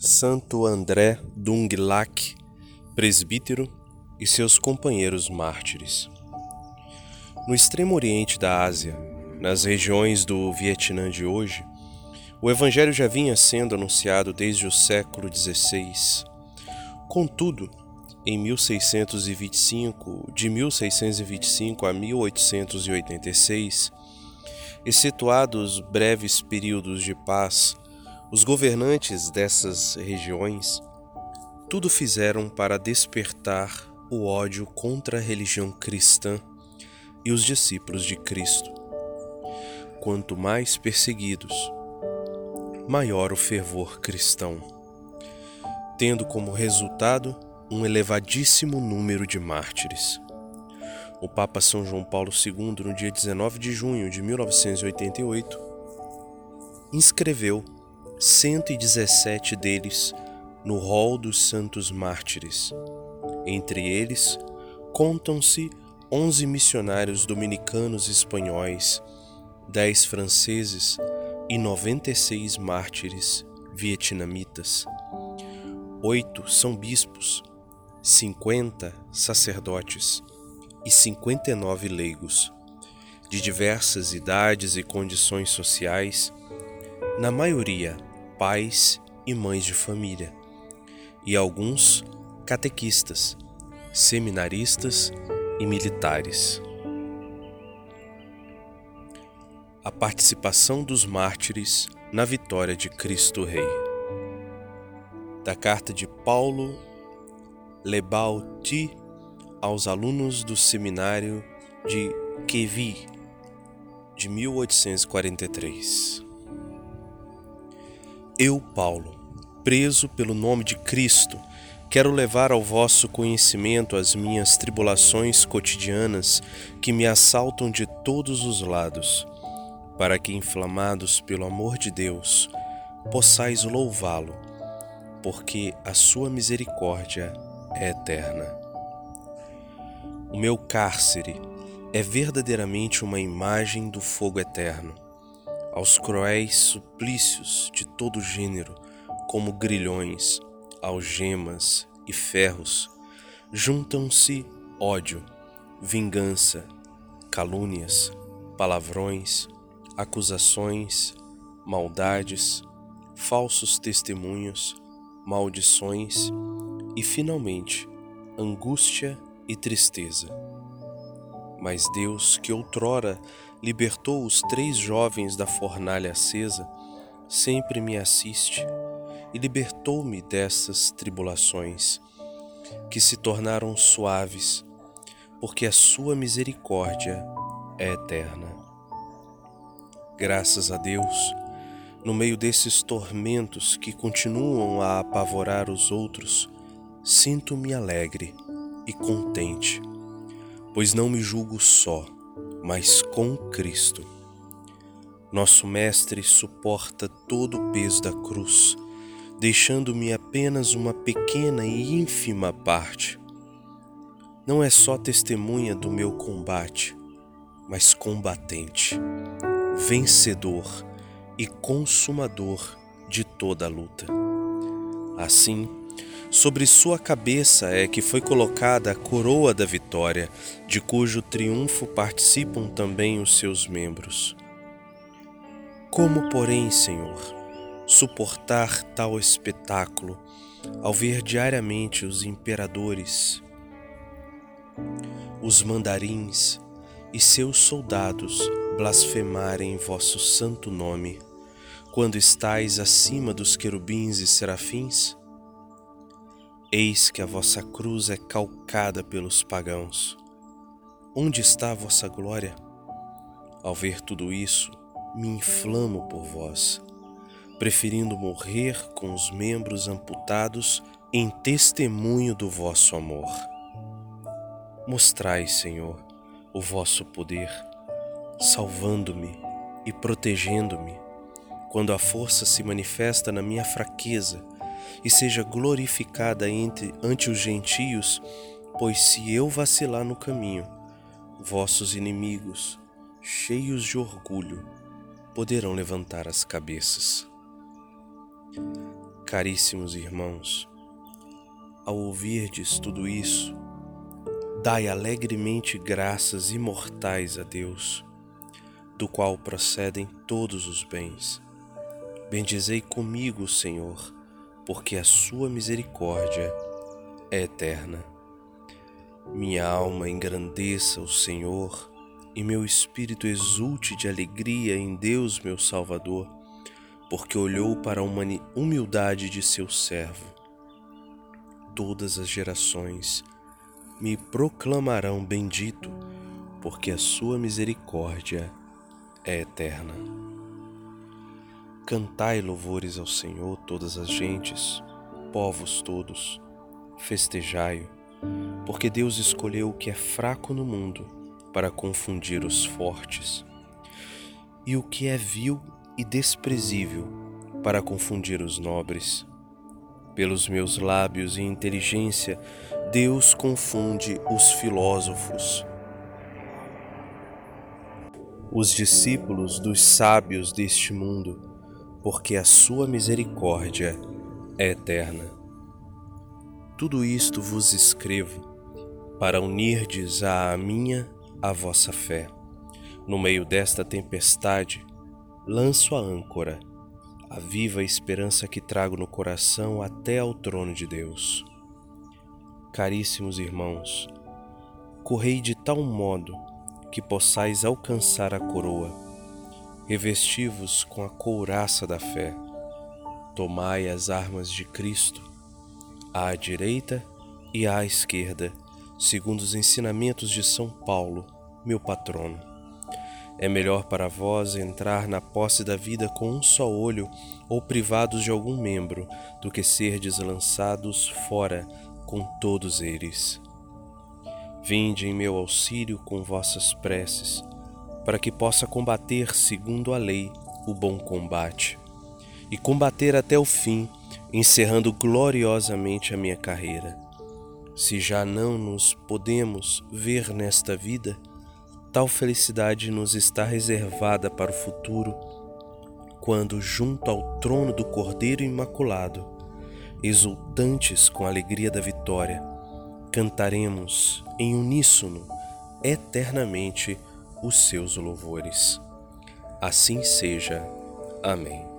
Santo André Dunglac, presbítero, e seus companheiros mártires. No extremo oriente da Ásia, nas regiões do Vietnã de hoje, o Evangelho já vinha sendo anunciado desde o século XVI. Contudo, em 1625, de 1625 a 1886, excetuados breves períodos de paz, os governantes dessas regiões tudo fizeram para despertar o ódio contra a religião cristã e os discípulos de Cristo. Quanto mais perseguidos, maior o fervor cristão, tendo como resultado um elevadíssimo número de mártires. O Papa São João Paulo II, no dia 19 de junho de 1988, inscreveu 117 deles no rol dos santos mártires. Entre eles, contam-se 11 missionários dominicanos espanhóis, 10 franceses e 96 mártires vietnamitas. Oito são bispos, 50 sacerdotes e 59 leigos, de diversas idades e condições sociais, na maioria pais e mães de família, e alguns catequistas, seminaristas e militares. A participação dos mártires na vitória de Cristo Rei. Da carta de Paulo Lebauti aos alunos do seminário de Kevi, de 1843. Eu, Paulo, preso pelo nome de Cristo, quero levar ao vosso conhecimento as minhas tribulações cotidianas que me assaltam de todos os lados, para que, inflamados pelo amor de Deus, possais louvá-lo, porque a sua misericórdia é eterna. O meu cárcere é verdadeiramente uma imagem do fogo eterno, aos cruéis suplícios de todo gênero, como grilhões, algemas e ferros, juntam-se ódio, vingança, calúnias, palavrões, acusações, maldades, falsos testemunhos, maldições e, finalmente, angústia e tristeza. Mas Deus, que outrora libertou os três jovens da fornalha acesa, sempre me assiste e libertou-me dessas tribulações, que se tornaram suaves, porque a sua misericórdia é eterna. Graças a Deus, no meio desses tormentos que continuam a apavorar os outros, sinto-me alegre e contente, pois não me julgo só, mas com Cristo. Nosso Mestre suporta todo o peso da cruz, deixando-me apenas uma pequena e ínfima parte. Não é só testemunha do meu combate, mas combatente, vencedor e consumador de toda a luta. Assim, Sobre sua cabeça é que foi colocada a coroa da vitória, de cujo triunfo participam também os seus membros. Como, porém, Senhor, suportar tal espetáculo ao ver diariamente os imperadores, os mandarins e seus soldados blasfemarem vosso santo nome, quando estais acima dos querubins e serafins? Eis que a vossa cruz é calcada pelos pagãos. Onde está a vossa glória? Ao ver tudo isso, me inflamo por vós, preferindo morrer com os membros amputados em testemunho do vosso amor. Mostrai, Senhor, o vosso poder, salvando-me e protegendo-me, quando a força se manifesta na minha fraqueza e seja glorificada entre, ante os gentios, pois se eu vacilar no caminho, vossos inimigos, cheios de orgulho, poderão levantar as cabeças. Caríssimos irmãos, ao ouvirdes tudo isso, dai alegremente graças imortais a Deus, do qual procedem todos os bens. Bendizei comigo Senhor, porque a sua misericórdia é eterna. Minha alma engrandeça o Senhor e meu espírito exulte de alegria em Deus, meu Salvador, porque olhou para a humildade de seu servo todas as gerações me proclamarão bendito, porque a sua misericórdia é eterna. Cantai louvores ao Senhor, todas as gentes, povos todos, festejai-o, porque Deus escolheu o que é fraco no mundo para confundir os fortes, e o que é vil e desprezível para confundir os nobres pelos meus lábios e inteligência, Deus confunde os filósofos. Os discípulos dos sábios deste mundo, porque a sua misericórdia é eterna. Tudo isto vos escrevo para unirdes à minha a vossa fé. No meio desta tempestade, lanço a âncora a viva esperança que trago no coração até ao trono de Deus. Caríssimos irmãos, correi de tal modo que possais alcançar a coroa. Revesti-vos com a couraça da fé. Tomai as armas de Cristo, à direita e à esquerda, segundo os ensinamentos de São Paulo, meu patrono. É melhor para vós entrar na posse da vida com um só olho ou privados de algum membro, do que serdes lançados fora com todos eles. Vinde em meu auxílio com vossas preces, para que possa combater segundo a lei o bom combate, e combater até o fim, encerrando gloriosamente a minha carreira. Se já não nos podemos ver nesta vida, Tal felicidade nos está reservada para o futuro, quando, junto ao trono do Cordeiro Imaculado, exultantes com a alegria da vitória, cantaremos em uníssono eternamente os seus louvores. Assim seja. Amém.